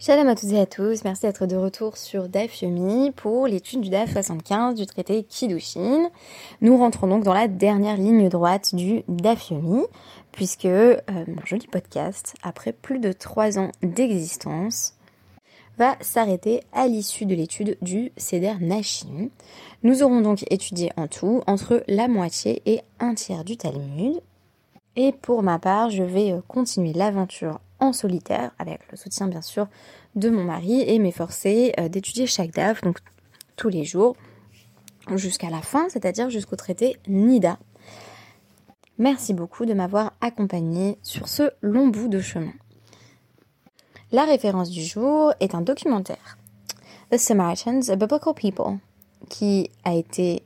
Shalom à toutes et à tous, merci d'être de retour sur DAF Yomi pour l'étude du DAF 75 du traité Kiddushin. Nous rentrons donc dans la dernière ligne droite du DAF Yomi, puisque euh, mon joli podcast, après plus de trois ans d'existence, va s'arrêter à l'issue de l'étude du Seder Nashim. Nous aurons donc étudié en tout entre la moitié et un tiers du Talmud. Et pour ma part, je vais continuer l'aventure en solitaire, avec le soutien bien sûr de mon mari, et m'efforcer euh, d'étudier chaque DAF, donc tous les jours, jusqu'à la fin, c'est-à-dire jusqu'au traité NIDA. Merci beaucoup de m'avoir accompagné sur ce long bout de chemin. La référence du jour est un documentaire, The Samaritans, a Biblical People, qui a été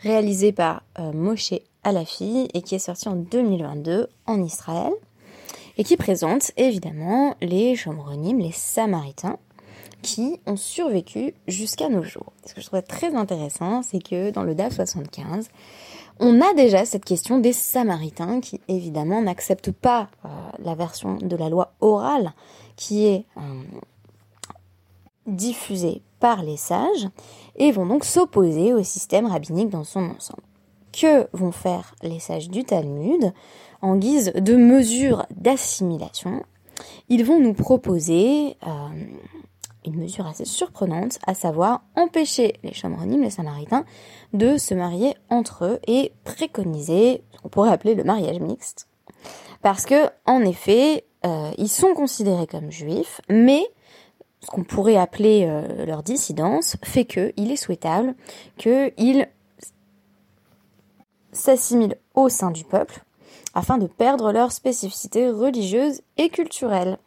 réalisé par euh, Moshe Alafi et qui est sorti en 2022 en Israël et qui présente évidemment les Shomronim, les Samaritains, qui ont survécu jusqu'à nos jours. Ce que je trouve très intéressant, c'est que dans le DAF 75, on a déjà cette question des Samaritains qui évidemment n'acceptent pas euh, la version de la loi orale qui est euh, diffusée par les sages et vont donc s'opposer au système rabbinique dans son ensemble. Que vont faire les sages du Talmud? En guise de mesure d'assimilation, ils vont nous proposer euh, une mesure assez surprenante, à savoir empêcher les chamronymes, les samaritains, de se marier entre eux et préconiser ce qu'on pourrait appeler le mariage mixte. Parce que, en effet, euh, ils sont considérés comme juifs, mais ce qu'on pourrait appeler euh, leur dissidence fait qu'il est souhaitable qu'ils s'assimilent au sein du peuple afin de perdre leur spécificité religieuse et culturelle.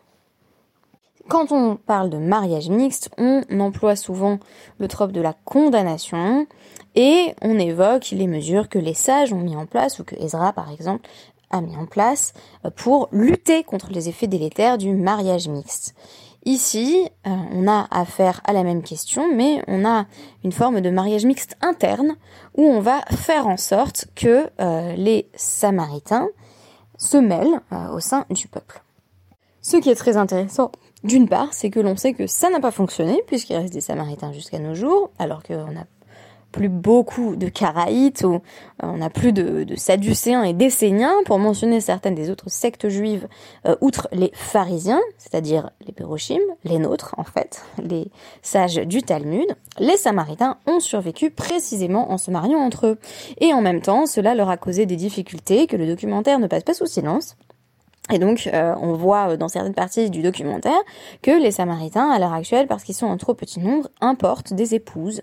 Quand on parle de mariage mixte, on emploie souvent le trope de la condamnation et on évoque les mesures que les sages ont mis en place ou que Ezra par exemple a mis en place pour lutter contre les effets délétères du mariage mixte. Ici, euh, on a affaire à la même question, mais on a une forme de mariage mixte interne où on va faire en sorte que euh, les Samaritains se mêlent euh, au sein du peuple. Ce qui est très intéressant, d'une part, c'est que l'on sait que ça n'a pas fonctionné, puisqu'il reste des Samaritains jusqu'à nos jours, alors qu'on a plus beaucoup de Caraïtes, ou euh, on n'a plus de, de, Sadducéens et d'Esséniens, pour mentionner certaines des autres sectes juives, euh, outre les pharisiens, c'est-à-dire les Pérochim, les nôtres en fait, les sages du Talmud, les Samaritains ont survécu précisément en se mariant entre eux. Et en même temps, cela leur a causé des difficultés que le documentaire ne passe pas sous silence. Et donc, euh, on voit euh, dans certaines parties du documentaire que les Samaritains, à l'heure actuelle, parce qu'ils sont en trop petit nombre, importent des épouses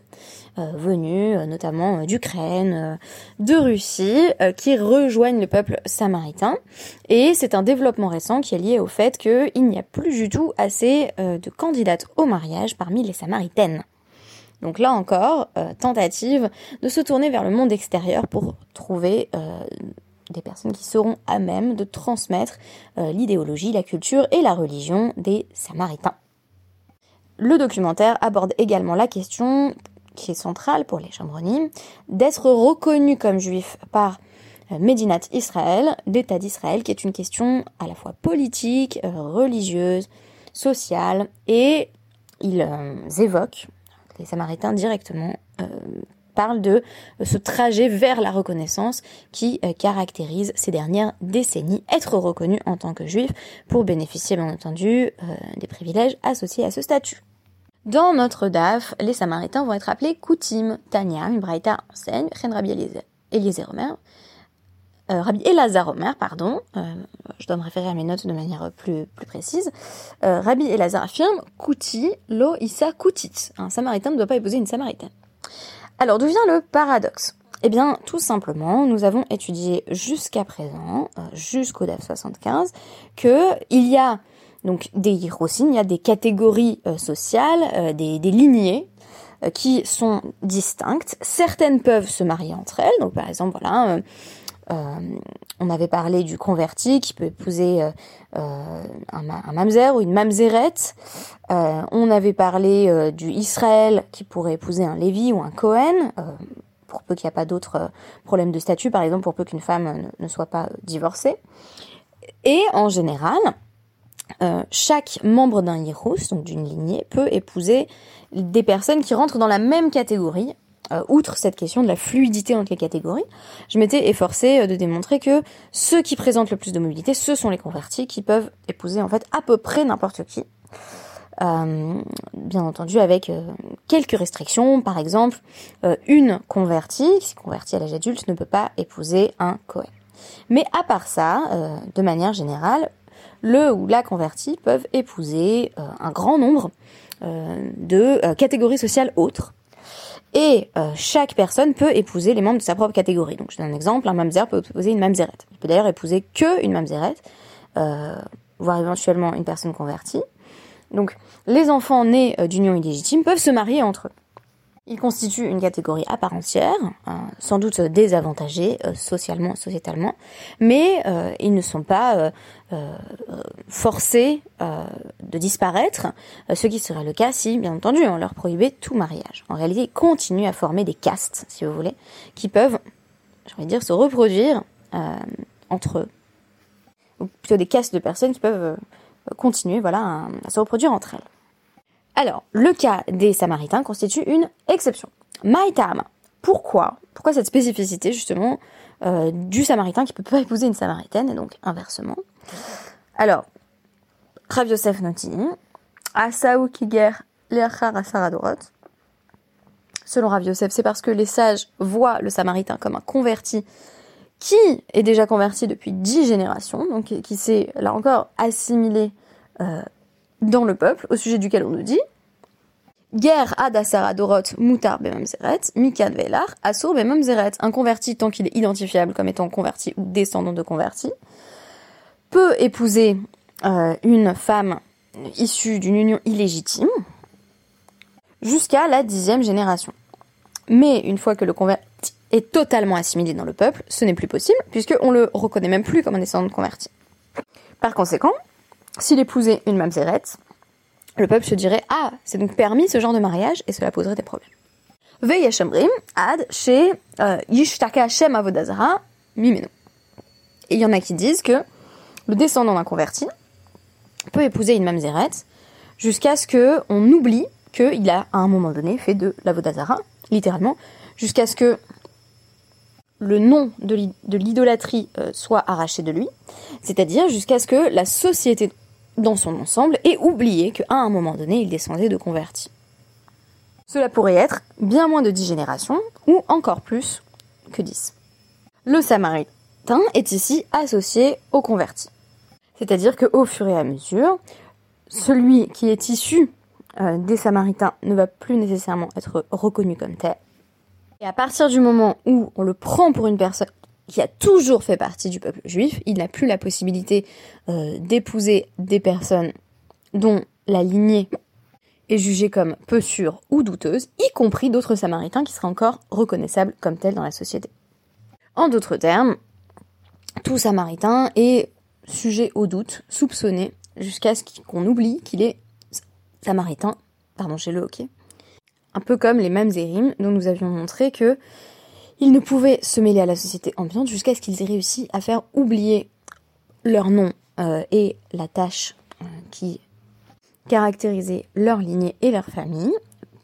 euh, venues notamment d'Ukraine, de Russie, qui rejoignent le peuple samaritain. Et c'est un développement récent qui est lié au fait qu'il n'y a plus du tout assez de candidates au mariage parmi les Samaritaines. Donc là encore, tentative de se tourner vers le monde extérieur pour trouver des personnes qui seront à même de transmettre euh, l'idéologie, la culture et la religion des Samaritains. Le documentaire aborde également la question, qui est centrale pour les Chambronymes, d'être reconnus comme juifs par euh, Médinat Israël, l'État d'Israël, qui est une question à la fois politique, euh, religieuse, sociale, et ils évoquent, les Samaritains directement, parle de euh, ce trajet vers la reconnaissance qui euh, caractérise ces dernières décennies, être reconnu en tant que juif pour bénéficier bien entendu euh, des privilèges associés à ce statut. Dans notre DAF, les Samaritains vont être appelés Koutim, Tanya, Mibraïta enseigne, Chen Rabbi Eliezer Omer, Rabbi Elazar Omer, pardon, je dois me référer à mes notes de manière plus, plus précise. Rabbi Elazar affirme Kouti, lo Issa Koutit. Un Samaritain ne doit pas épouser une Samaritaine. Alors d'où vient le paradoxe? Eh bien, tout simplement, nous avons étudié jusqu'à présent, euh, jusqu'au DAF 75, que il y a donc des hirosim, il y a des catégories euh, sociales, euh, des, lignées qui sont distinctes. Certaines peuvent se marier entre elles. Donc, par exemple, voilà, on avait parlé du converti qui peut épouser un, un, mamzer ou une mamzerette. Euh, on avait parlé euh, du Israël qui pourrait épouser un Lévi ou un Cohen, euh, pour peu qu'il n'y a pas d'autres problèmes de statut, par exemple pour peu qu'une femme ne, soit pas divorcée. Et en général, chaque membre d'un Yirus, donc d'une lignée, peut épouser des personnes qui rentrent dans la même catégorie. Outre cette question de la fluidité entre les catégories, je m'étais efforcée de démontrer que ceux qui présentent le plus de mobilité, ce sont les convertis qui peuvent épouser en fait à peu près n'importe qui. Euh, bien entendu avec euh, quelques restrictions. Par exemple, euh, une convertie, qui s'est convertie à l'âge adulte, ne peut pas épouser un Cohen. Mais à part ça, de manière générale, le ou la convertie peuvent épouser un grand nombre de catégories sociales autres. Et chaque personne peut épouser les membres de sa propre catégorie. Donc je donne un exemple, un mamzer peut épouser une mamzerette. Il peut d'ailleurs épouser que une mamzerette, voire éventuellement une personne convertie. Donc, les enfants nés euh, d'union illégitime peuvent se marier entre eux. Ils constituent une catégorie à part entière, hein, sans doute désavantagée euh, socialement, sociétalement, mais euh, ils ne sont pas forcés de disparaître, ce qui serait le cas si, bien entendu, on leur prohibait tout mariage. En réalité, ils continuent à former des castes, si vous voulez, qui peuvent, j'ai envie de dire, se reproduire entre eux. Ou plutôt des castes de personnes qui peuvent continuer voilà, à, se reproduire entre elles. Alors, le cas des Samaritains constitue une exception. Maïtam, pourquoi Pourquoi cette spécificité justement euh, du Samaritain qui peut pas épouser une Samaritaine et donc inversement? Alors, Rav Yosef Noti, Asaou Kiger Leachar Asaradorot. Selon Rav Yosef, c'est parce que les sages voient le Samaritain comme un converti qui est déjà converti depuis dix générations, donc qui s'est là encore assimilé euh, dans le peuple, au sujet duquel on nous dit Guerre ad Dorot mutar bemamzeret, mikad velar, asur bemamzeret. Un converti, tant qu'il est identifiable comme étant converti ou descendant de converti, peut épouser euh, une femme issue d'une union illégitime jusqu'à la dixième génération. Mais une fois que le converti est totalement assimilé dans le peuple, ce n'est plus possible, puisqu'on le reconnaît même plus comme un descendant de converti. Par conséquent, s'il épousait une mamzerette, le peuple se dirait Ah, c'est donc permis ce genre de mariage, et cela poserait des problèmes. Ad, chez euh, Yishtaka Shem Avodazara, Mimeno. Et il y en a qui disent que le descendant d'un converti peut épouser une mamzerette jusqu'à ce qu'on oublie qu'il a à un moment donné fait de l'avodazara, littéralement, jusqu'à ce que le nom de l'idolâtrie euh, soit arraché de lui, c'est-à-dire jusqu'à ce que la société dans son ensemble ait oublié qu'à un moment donné, il descendait de convertis. Cela pourrait être bien moins de dix générations, ou encore plus que dix. Le samaritain est ici associé au converti. C'est-à-dire qu'au fur et à mesure, celui qui est issu euh, des samaritains ne va plus nécessairement être reconnu comme tel, et à partir du moment où on le prend pour une personne qui a toujours fait partie du peuple juif, il n'a plus la possibilité euh, d'épouser des personnes dont la lignée est jugée comme peu sûre ou douteuse, y compris d'autres samaritains qui seraient encore reconnaissables comme tels dans la société. En d'autres termes, tout samaritain est sujet au doute, soupçonné, jusqu'à ce qu'on oublie qu'il est samaritain, pardon, j'ai le hockey, un peu comme les Mamzerim, dont nous avions montré que ils ne pouvaient se mêler à la société ambiante jusqu'à ce qu'ils aient réussi à faire oublier leur nom euh, et la tâche euh, qui caractérisait leur lignée et leur famille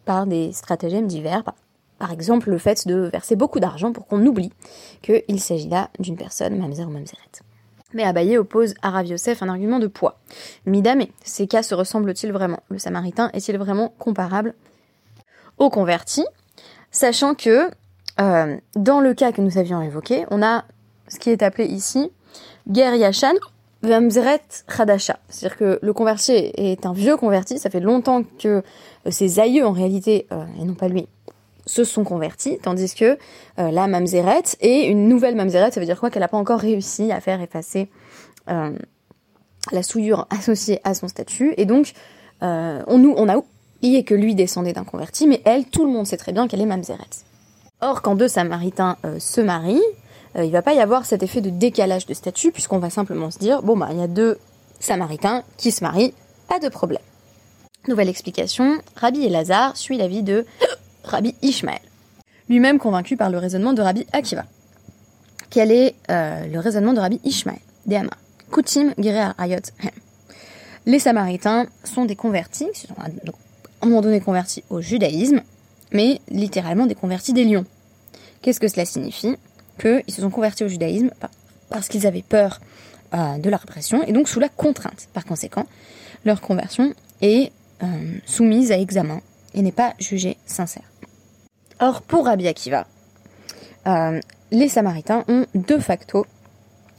par des stratagèmes divers. Par, exemple, le fait de verser beaucoup d'argent pour qu'on oublie qu'il s'agit là d'une personne mamzer ou mamzeret. Mais Abaye oppose à Rav Yosef un argument de poids. Midame, ces cas se ressemblent-ils vraiment? Le samaritain est-il vraiment comparable aux convertis, sachant que euh, dans le cas que nous avions évoqué, on a ce qui est appelé ici Ger Yashan Vamzeret Khadasha. C'est-à-dire que le converti est un vieux converti, ça fait longtemps que euh, ses aïeux en réalité, euh, et non pas lui, se sont convertis, tandis que la Mamzeret est une nouvelle Mamzeret, ça veut dire quoi? Qu'elle n'a pas encore réussi à faire effacer la souillure associée à son statut, et donc on, nous, on a est que lui descendait d'un converti, mais elle, tout le monde sait très bien qu'elle est mamzeret. Or, quand deux samaritains euh, se marient, euh, il va pas y avoir cet effet de décalage de statut, puisqu'on va simplement se dire, bon bah il y a deux samaritains qui se marient, pas de problème. Nouvelle explication, Rabbi Elazar suit l'avis de Rabbi Ishmael, lui-même convaincu par le raisonnement de Rabbi Akiva. Quel est euh, le raisonnement de Rabbi Ishmael? Kutim Ayot Les Samaritains sont des convertis, ils sont à un moment donné convertis au judaïsme, mais littéralement des convertis des lions. Qu'est-ce que cela signifie? Qu'ils se sont convertis au judaïsme parce qu'ils avaient peur euh, de la répression et donc sous la contrainte. Par conséquent, leur conversion est euh, soumise à examen et n'est pas jugée sincère. Or, pour Rabbi Akiva, euh, les Samaritains ont de facto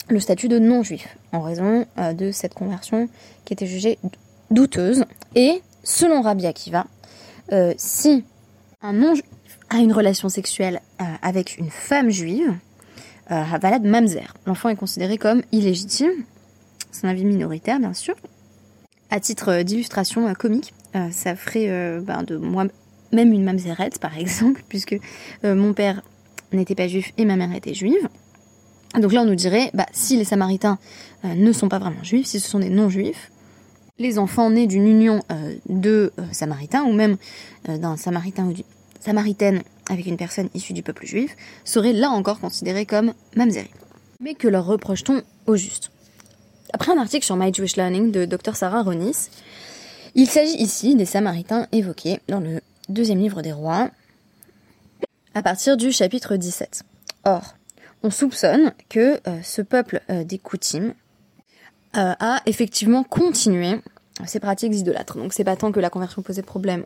le statut de non-juif en raison de cette conversion qui était jugée douteuse. Et selon Rabbi Akiva, si un non-juif a une relation sexuelle avec une femme juive, euh, Valad Mamzer. L'enfant est considéré comme illégitime. C'est un avis minoritaire, bien sûr. À titre d'illustration euh, comique, euh, ça ferait ben, de moi même une mamzerette, par exemple, puisque mon père n'était pas juif et ma mère était juive. Donc là, on nous dirait, bah, si les Samaritains ne sont pas vraiment juifs, si ce sont des non-juifs, les enfants nés d'une union de Samaritains, ou même d'un Samaritain ou d'une Samaritaine avec une personne issue du peuple juif serait là encore considéré comme mamzeri. Mais que leur reproche-t-on au juste? Après un article sur My Jewish Learning de Dr Sarah Ronis, il s'agit ici des Samaritains évoqués dans le deuxième livre des rois, à partir du chapitre 17. Or, on soupçonne que euh, ce peuple euh, des Koutim euh, a effectivement continué ses pratiques idolâtres. Donc c'est pas tant que la conversion posait problème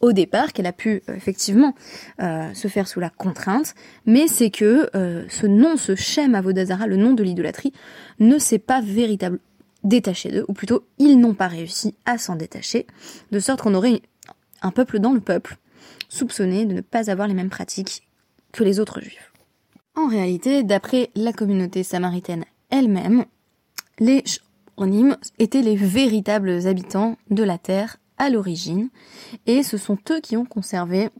au départ, qu'elle a pu euh, effectivement euh, se faire sous la contrainte, mais c'est que euh, ce nom, ce Shem Avodazara, le nom de l'idolâtrie, ne s'est pas véritablement détaché d'eux, ou plutôt ils n'ont pas réussi à s'en détacher, de sorte qu'on aurait un peuple dans le peuple, soupçonné de ne pas avoir les mêmes pratiques que les autres juifs. En réalité, d'après la communauté samaritaine elle-même, les Shronim étaient les véritables habitants de la terre à l'origine, et ce sont eux qui ont conservé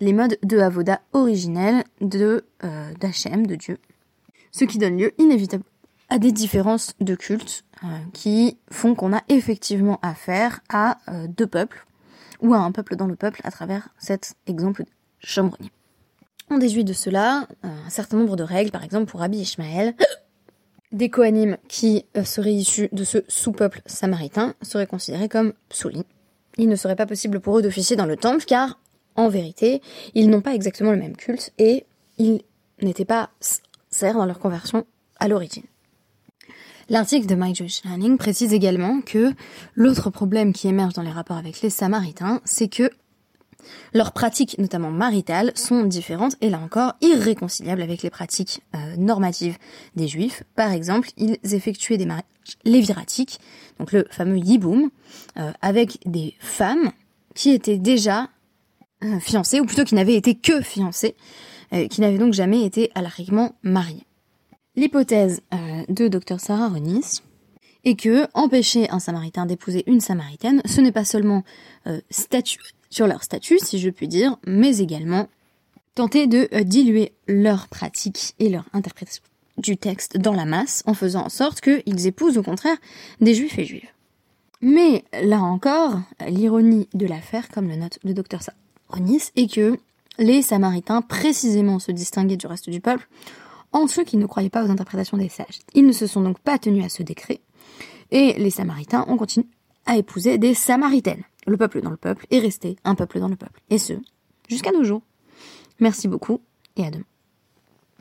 les modes de Avoda originels de euh, de Dieu, ce qui donne lieu inévitablement à des différences de culte euh, qui font qu'on a effectivement affaire à euh, deux peuples, ou à un peuple dans le peuple à travers cet exemple de Shomroni. On déduit de cela un certain nombre de règles, par exemple pour Rabbi Ishmael, des Kohanim qui euh, seraient issus de ce sous-peuple samaritain seraient considérés comme psoulis. Il ne serait pas possible pour eux d'officier dans le temple car, en vérité, ils n'ont pas exactement le même culte et ils n'étaient pas sincères dans leur conversion à l'origine. L'article de My Jewish Learning précise également que l'autre problème qui émerge dans les rapports avec les Samaritains, c'est que leurs pratiques, notamment maritales, sont différentes et là encore irréconciliables avec les pratiques euh, normatives des juifs. Par exemple, ils effectuaient des mariages léviratiques, donc le fameux yiboum, euh, avec des femmes qui étaient déjà euh, fiancées, ou plutôt qui n'avaient été que fiancées, qui n'avaient donc jamais été alariquement mariées. L'hypothèse de Dr Sarah Ronis est que empêcher un samaritain d'épouser une samaritaine, ce n'est pas seulement statuer sur leur statut, si je puis dire, mais également tenter de euh, diluer leur pratique et leur interprétation du texte dans la masse en faisant en sorte qu'ils épousent au contraire des juifs et juives. Mais là encore, l'ironie de l'affaire, comme le note le docteur Saronis, est que les Samaritains précisément se distinguaient du reste du peuple en ceux qui ne croyaient pas aux interprétations des sages. Ils ne se sont donc pas tenus à ce décret, et les Samaritains ont continué à épouser des Samaritaines le peuple dans le peuple est resté un peuple dans le peuple. Et ce, jusqu'à nos jours. Merci beaucoup et à demain.